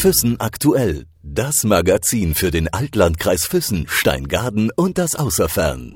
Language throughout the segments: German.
Füssen aktuell. Das Magazin für den Altlandkreis Füssen, Steingaden und das Außerfern.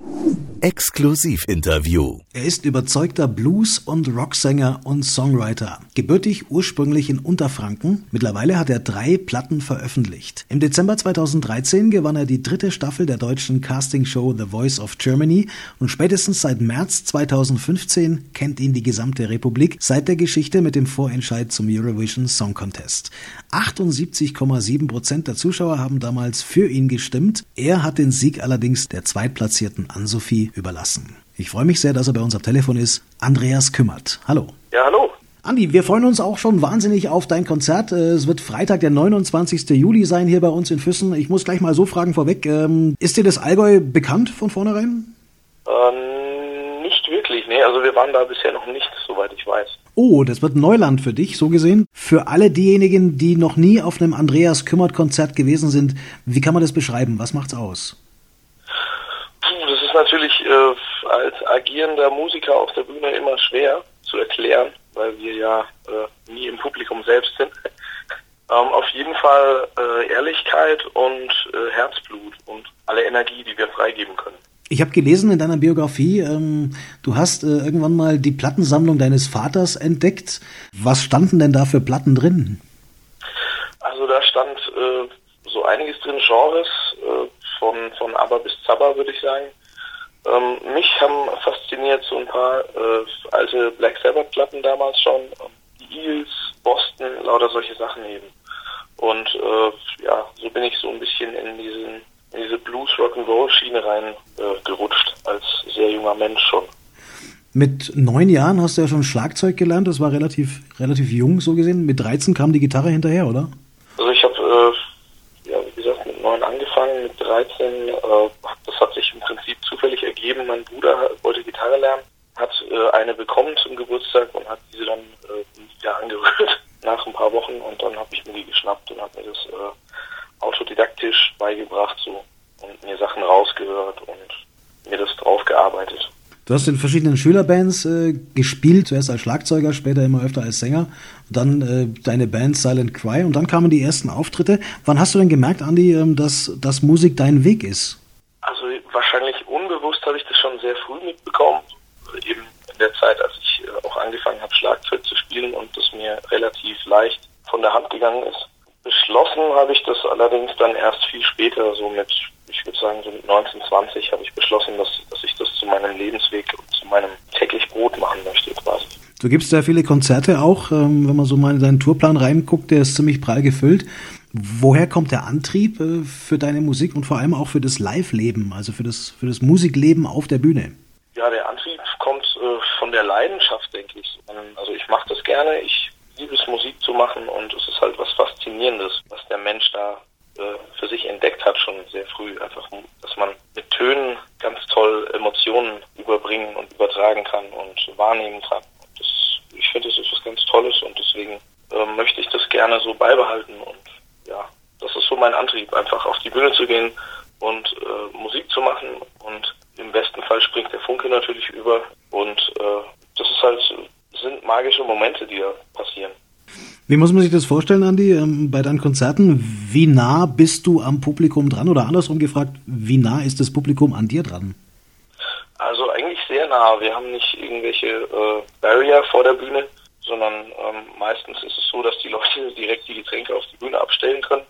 Exklusivinterview. Er ist überzeugter Blues- und Rocksänger und Songwriter. Gebürtig ursprünglich in Unterfranken. Mittlerweile hat er drei Platten veröffentlicht. Im Dezember 2013 gewann er die dritte Staffel der deutschen Castingshow The Voice of Germany und spätestens seit März 2015 kennt ihn die gesamte Republik seit der Geschichte mit dem Vorentscheid zum Eurovision Song Contest. 78,7 Prozent der Zuschauer haben damals für ihn gestimmt. Er hat den Sieg allerdings der zweitplatzierten Ann-Sophie überlassen. Ich freue mich sehr, dass er bei uns am Telefon ist. Andreas Kümmert. Hallo. Ja, hallo. Andi, wir freuen uns auch schon wahnsinnig auf dein Konzert. Äh, es wird Freitag, der 29. Juli sein hier bei uns in Füssen. Ich muss gleich mal so fragen vorweg. Ähm, ist dir das Allgäu bekannt von vornherein? Ähm, nicht wirklich, nee. Also wir waren da bisher noch nicht, soweit ich weiß. Oh, das wird Neuland für dich, so gesehen. Für alle diejenigen, die noch nie auf einem Andreas Kümmert-Konzert gewesen sind, wie kann man das beschreiben? Was macht's aus? Puh, das ist natürlich äh, als agierender Musiker auf der Bühne immer schwer zu erklären, weil wir ja äh, nie im Publikum selbst sind. ähm, auf jeden Fall äh, Ehrlichkeit und äh, Herzblut und alle Energie, die wir freigeben können. Ich habe gelesen in deiner Biografie, ähm, du hast äh, irgendwann mal die Plattensammlung deines Vaters entdeckt. Was standen denn da für Platten drin? Also da stand äh, so einiges drin, Genres, äh, von, von ABBA bis Zabba, würde ich sagen. Ähm, mich haben fasziniert so ein paar äh, alte Black Sabbath-Platten damals schon, die Eagles, Boston, lauter solche Sachen eben. Und äh, ja, so bin ich so ein bisschen in diesen in diese Blues Rock'n'Roll Schiene rein äh, gerutscht als sehr junger Mensch schon. Mit neun Jahren hast du ja schon Schlagzeug gelernt, das war relativ relativ jung so gesehen. Mit 13 kam die Gitarre hinterher, oder? Also ich habe äh, ja wie gesagt mit neun angefangen, mit 13 äh, das hat sich im Prinzip zufällig ergeben. Mein Bruder wollte Gitarre lernen, hat äh, eine bekommen zum Geburtstag und hat diese dann äh, ja angerührt nach ein paar Wochen und dann habe ich mir die geschnappt und habe mir das äh, autodidaktisch beigebracht so und mir Sachen rausgehört und mir das drauf gearbeitet. Du hast in verschiedenen Schülerbands äh, gespielt, zuerst als Schlagzeuger, später immer öfter als Sänger, dann äh, deine Band Silent Cry und dann kamen die ersten Auftritte. Wann hast du denn gemerkt, Andi, ähm, dass, dass Musik dein Weg ist? Also wahrscheinlich unbewusst habe ich das schon sehr früh mitbekommen, eben in der Zeit, als ich äh, auch angefangen habe, Schlagzeug zu spielen und das mir relativ leicht von der Hand gegangen ist. Beschlossen habe ich das allerdings dann erst viel später, so mit, ich würde sagen, so mit 19, 20 habe ich beschlossen, dass, zu meinem Lebensweg und zu meinem täglich Brot machen möchte quasi. Du gibst sehr viele Konzerte auch, ähm, wenn man so mal in deinen Tourplan reinguckt, der ist ziemlich prall gefüllt. Woher kommt der Antrieb äh, für deine Musik und vor allem auch für das Live-Leben, also für das, für das Musikleben auf der Bühne? Ja, der Antrieb kommt äh, von der Leidenschaft, denke ich. Also ich mache das gerne, ich liebe es, Musik zu machen und es ist halt was Faszinierendes, was der Mensch da äh, für sich entdeckt hat, schon sehr früh. Einfach, dass man mit Tönen ganz toll Emotionen überbringen und übertragen kann und wahrnehmen kann. Das, ich finde, das ist was ganz Tolles und deswegen äh, möchte ich das gerne so beibehalten und ja, das ist so mein Antrieb, einfach auf die Bühne zu gehen und äh, Musik zu machen und im besten Fall springt der Funke natürlich über und äh, das ist halt sind magische Momente, die da passieren. Wie muss man sich das vorstellen, Andi, ähm, bei deinen Konzerten? Wie nah bist du am Publikum dran? Oder andersrum gefragt, wie nah ist das Publikum an dir dran? Sehr nah. Wir haben nicht irgendwelche äh, Barrier vor der Bühne, sondern ähm, meistens ist es so, dass die Leute direkt die Getränke auf die Bühne abstellen können.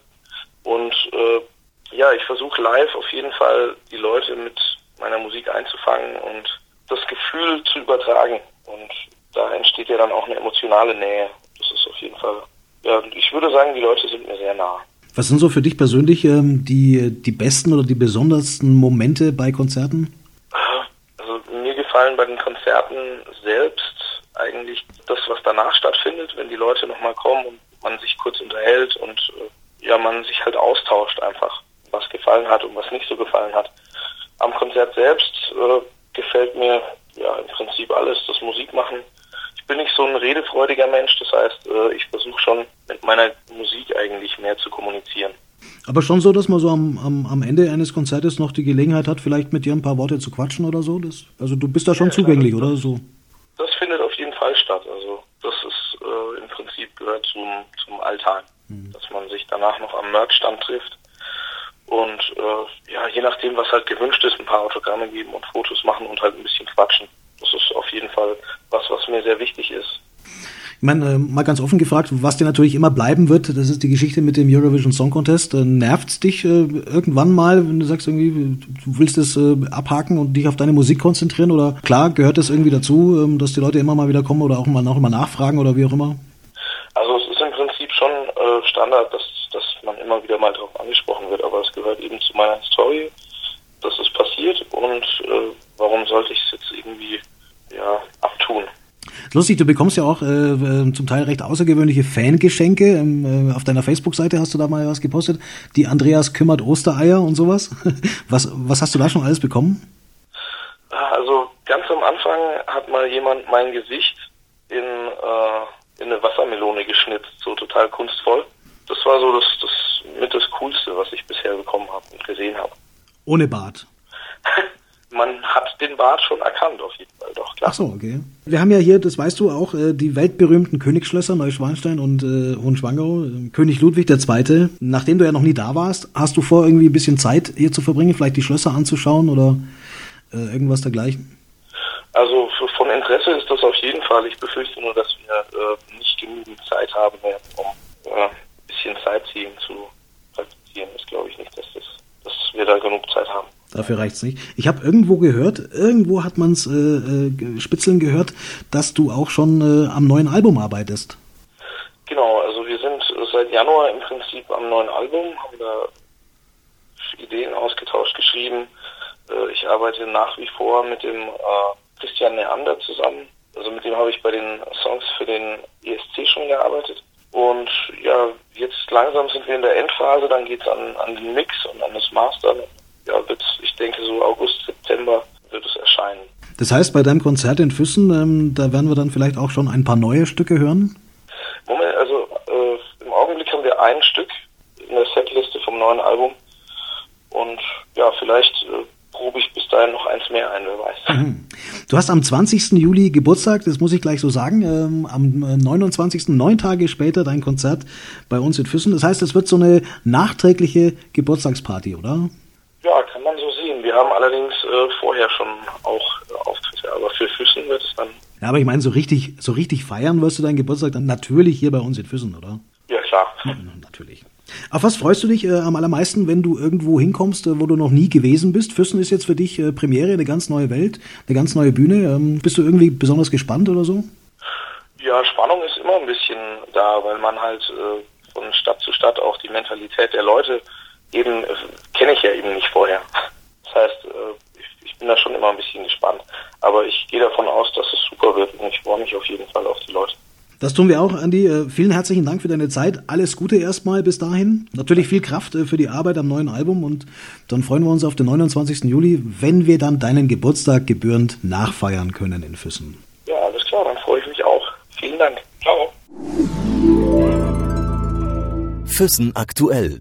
Und äh, ja, ich versuche live auf jeden Fall die Leute mit meiner Musik einzufangen und das Gefühl zu übertragen. Und da entsteht ja dann auch eine emotionale Nähe. Das ist auf jeden Fall, ja, ich würde sagen, die Leute sind mir sehr nah. Was sind so für dich persönlich ähm, die, die besten oder die besondersten Momente bei Konzerten? Gefallen bei den Konzerten selbst eigentlich das, was danach stattfindet, wenn die Leute nochmal kommen und man sich kurz unterhält und äh, ja, man sich halt austauscht einfach, was gefallen hat und was nicht so gefallen hat. Am Konzert selbst äh, gefällt mir ja im Prinzip alles, das Musikmachen, ich bin nicht so ein redefreudiger Mensch, das heißt, äh, ich versuche schon mit meiner Musik eigentlich mehr zu kommunizieren. Aber schon so, dass man so am, am, am Ende eines Konzertes noch die Gelegenheit hat, vielleicht mit dir ein paar Worte zu quatschen oder so? Das, also du bist da schon ja, zugänglich, das, oder so? Das findet auf jeden Fall statt. Also das ist äh, im Prinzip gehört zum, zum Alltag. mhm. dass man sich danach noch am Merchstand trifft und äh, ja, je nachdem, was halt gewünscht ist, ein paar Autogramme geben und Fotos machen und halt ein bisschen quatschen. Das ist auf jeden Fall was, was mir sehr wichtig ist. Ich meine, äh, mal ganz offen gefragt, was dir natürlich immer bleiben wird, das ist die Geschichte mit dem Eurovision Song Contest. Äh, nervt's dich äh, irgendwann mal, wenn du sagst irgendwie, du willst es äh, abhaken und dich auf deine Musik konzentrieren? Oder klar, gehört das irgendwie dazu, ähm, dass die Leute immer mal wieder kommen oder auch mal, auch mal nachfragen oder wie auch immer? Also es ist im Prinzip schon Standard, dass, dass man immer wieder mal darauf angesprochen wird, aber es gehört eben zu meiner Story, dass es passiert und äh, warum sollte ich es jetzt irgendwie ja? Lustig, du bekommst ja auch äh, zum Teil recht außergewöhnliche Fangeschenke. Ähm, äh, auf deiner Facebook-Seite hast du da mal was gepostet. Die Andreas kümmert Ostereier und sowas. Was, was hast du da schon alles bekommen? Also ganz am Anfang hat mal jemand mein Gesicht in, äh, in eine Wassermelone geschnitzt, so total kunstvoll. Das war so das, das mit das Coolste, was ich bisher bekommen habe und gesehen habe. Ohne Bart. man hat den Bart schon erkannt, auf jeden Fall, doch, klar. Ach so, okay. Wir haben ja hier, das weißt du auch, äh, die weltberühmten Königsschlösser Neuschwanstein und äh, Hohenschwangau. König Ludwig II. Nachdem du ja noch nie da warst, hast du vor, irgendwie ein bisschen Zeit hier zu verbringen, vielleicht die Schlösser anzuschauen oder äh, irgendwas dergleichen? Also von Interesse ist das auf jeden Fall. Ich befürchte nur, dass wir äh, nicht genügend Zeit haben werden, um äh, ein bisschen Sightseeing zu praktizieren. Das glaube ich nicht, dass, das, dass wir da genug Zeit haben. Dafür reicht's nicht. Ich habe irgendwo gehört, irgendwo hat man's äh, äh, spitzeln gehört, dass du auch schon äh, am neuen Album arbeitest. Genau, also wir sind seit Januar im Prinzip am neuen Album, haben da Ideen ausgetauscht, geschrieben. Äh, ich arbeite nach wie vor mit dem äh, Christian Neander zusammen. Also mit dem habe ich bei den Songs für den ESC schon gearbeitet. Und ja, jetzt langsam sind wir in der Endphase, dann geht's an, an den Mix und an das Master ja, wird, ich denke, so August, September wird es erscheinen. Das heißt, bei deinem Konzert in Füssen, ähm, da werden wir dann vielleicht auch schon ein paar neue Stücke hören? Moment, also äh, im Augenblick haben wir ein Stück in der Setliste vom neuen Album. Und ja, vielleicht äh, probe ich bis dahin noch eins mehr ein, wer weiß. Mhm. Du hast am 20. Juli Geburtstag, das muss ich gleich so sagen. Ähm, am 29. Äh, neun Tage später dein Konzert bei uns in Füssen. Das heißt, es wird so eine nachträgliche Geburtstagsparty, oder? Ja, kann man so sehen. Wir haben allerdings äh, vorher schon auch äh, Auftritte, aber für Füssen wird es dann. Ja, aber ich meine, so richtig, so richtig feiern wirst du deinen Geburtstag dann natürlich hier bei uns in Füssen, oder? Ja, klar. Ja, natürlich. Auf was freust du dich äh, am allermeisten, wenn du irgendwo hinkommst, äh, wo du noch nie gewesen bist? Füssen ist jetzt für dich äh, Premiere, eine ganz neue Welt, eine ganz neue Bühne. Ähm, bist du irgendwie besonders gespannt oder so? Ja, Spannung ist immer ein bisschen da, weil man halt äh, von Stadt zu Stadt auch die Mentalität der Leute eben äh, kenne ich ja eben nicht vorher. Das heißt, äh, ich, ich bin da schon immer ein bisschen gespannt. Aber ich gehe davon aus, dass es super wird und ich freue mich auf jeden Fall auf die Leute. Das tun wir auch, Andi. Äh, vielen herzlichen Dank für deine Zeit. Alles Gute erstmal bis dahin. Natürlich viel Kraft für die Arbeit am neuen Album und dann freuen wir uns auf den 29. Juli, wenn wir dann deinen Geburtstag gebührend nachfeiern können in Füssen. Ja, alles klar, dann freue ich mich auch. Vielen Dank. Ciao. Füssen aktuell